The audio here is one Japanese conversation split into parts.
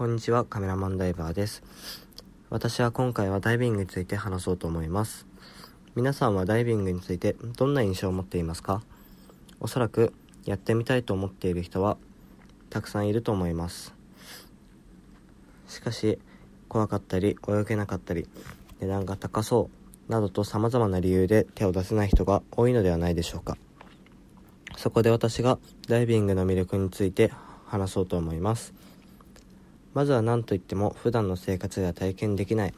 こんにちは、カメラマンダイバーです。私は今回はダイビングについて話そうと思います。皆さんはダイビングについてどんな印象を持っていますか？おそらくやってみたいと思っている人はたくさんいると思います。しかし、怖かったり、泳げなかったり、値段が高そうなどと様々な理由で手を出せない人が多いのではないでしょうか。そこで私がダイビングの魅力について話そうと思います。まずは何といっても普段の生活では体験できない。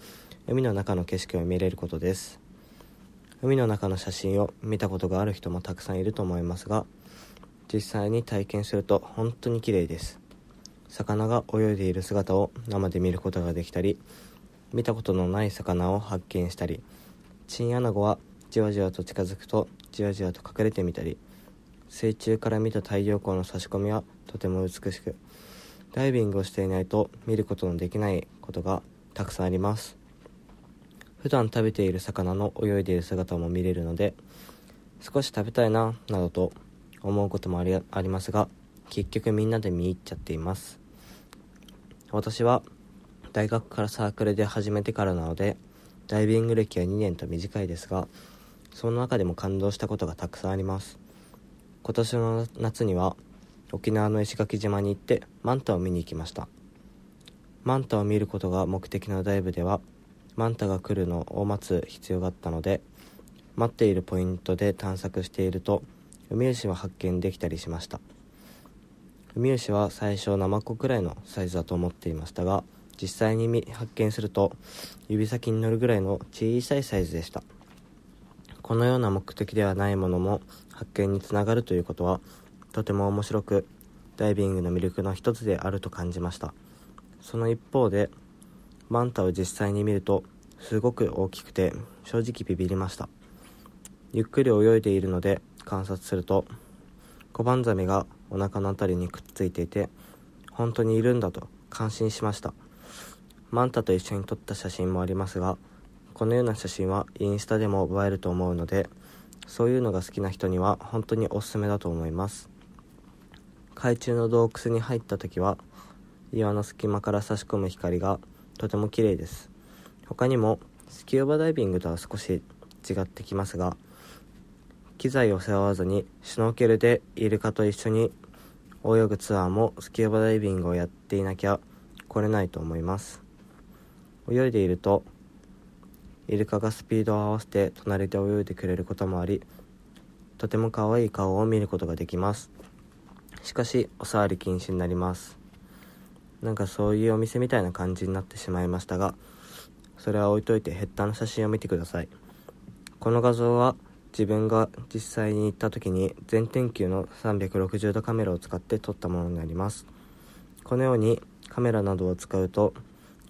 海の中の景色を見れることです。海の中の写真を見たことがある人もたくさんいると思いますが実際に体験すると本当に綺麗です。魚が泳いでいる姿を生で見ることができたり見たことのない魚を発見したりチンアナゴはじわじわと近づくとじわじわと隠れてみたり水中から見た太陽光の差し込みはとても美しくダイビングをしていないと見ることのできないことがたくさんあります。普段食べている魚の泳いでいる姿も見れるので少し食べたいななどと思うこともありありますが結局みんなで見入っちゃっています。私は大学からサークルで始めてからなのでダイビング歴は2年と短いですがその中でも感動したことがたくさんあります。今年の夏には沖縄の石垣島に行ってマンタを見に行きました。マンタを見ることが目的のダイブではマンタが来るのを待つ必要があったので待っているポイントで探索しているとウミウシを発見できたりしました。ウミウシは最初ナマコくらいのサイズだと思っていましたが実際に発見すると指先に乗るぐらいの小さいサイズでした。このような目的ではないものも発見につながるということはとても面白くダイビングの魅力の一つであると感じました。その一方でマンタを実際に見るとすごく大きくて正直ビビりました。ゆっくり泳いでいるので観察するとコバンザメがお腹の辺りにくっついていて本当にいるんだと感心しました。マンタと一緒に撮った写真もありますがこのような写真はインスタでも映えると思うのでそういうのが好きな人には本当におすすめだと思います。海中の洞窟に入った時は岩の隙間から差し込む光がとても綺麗です。他にもスキューバダイビングとは少し違ってきますが機材を背負わずにシュノーケルでイルカと一緒に泳ぐツアーもスキューバダイビングをやっていなきゃ来れないと思います。泳いでいるとイルカがスピードを合わせて隣で泳いでくれることもありとても可愛い顔を見ることができます。しかしお触り禁止になります。なんかそういうお店みたいな感じになってしまいましたがそれは置いといてヘッダーの写真を見てください。この画像は自分が実際に行った時に全天球の360度カメラを使って撮ったものになります。このようにカメラなどを使うと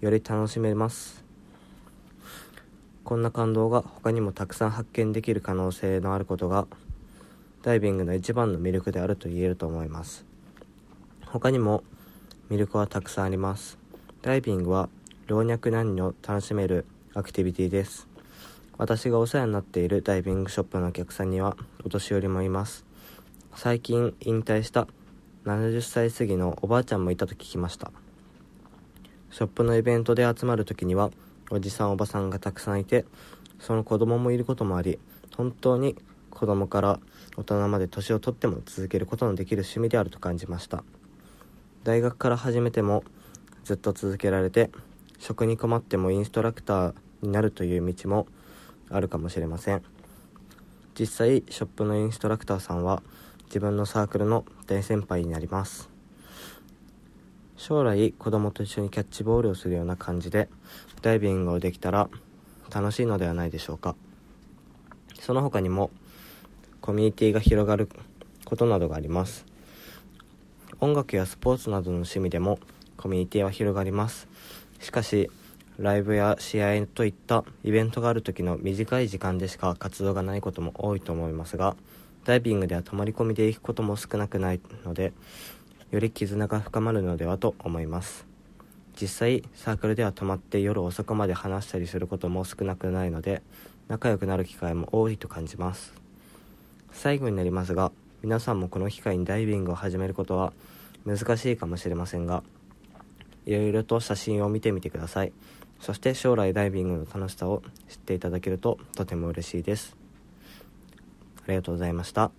より楽しめます。こんな感動が他にもたくさん発見できる可能性のあることがダイビングの一番の魅力であると言えると思います。他にも魅力はたくさんあります。ダイビングは老若男女楽しめるアクティビティです。私がお世話になっているダイビングショップのお客さんにはお年寄りもいます。最近引退した70歳過ぎのおばあちゃんもいたと聞きました。ショップのイベントで集まる時にはおじさんおばさんがたくさんいてその子供もいることもあり本当に子供から大人まで年をとっても続けることのできる趣味であると感じました。大学から始めてもずっと続けられて食に困ってもインストラクターになるという道もあるかもしれません。実際ショップのインストラクターさんは自分のサークルの大先輩になります。将来子供と一緒にキャッチボールをするような感じでダイビングをできたら楽しいのではないでしょうか。その他にもコミュニティが広がることなどがあります。音楽やスポーツなどの趣味でもコミュニティは広がります。しかしライブや試合といったイベントがある時の短い時間でしか活動がないことも多いと思いますがダイビングでは泊まり込みで行くことも少なくないのでより絆が深まるのではと思います。実際サークルでは泊まって夜遅くまで話したりすることも少なくないので仲良くなる機会も多いと感じます。最後になりますが皆さんもこの機会にダイビングを始めることは難しいかもしれませんがいろいろと写真を見てみてくださいそして将来ダイビングの楽しさを知っていただけるととても嬉しいですありがとうございました。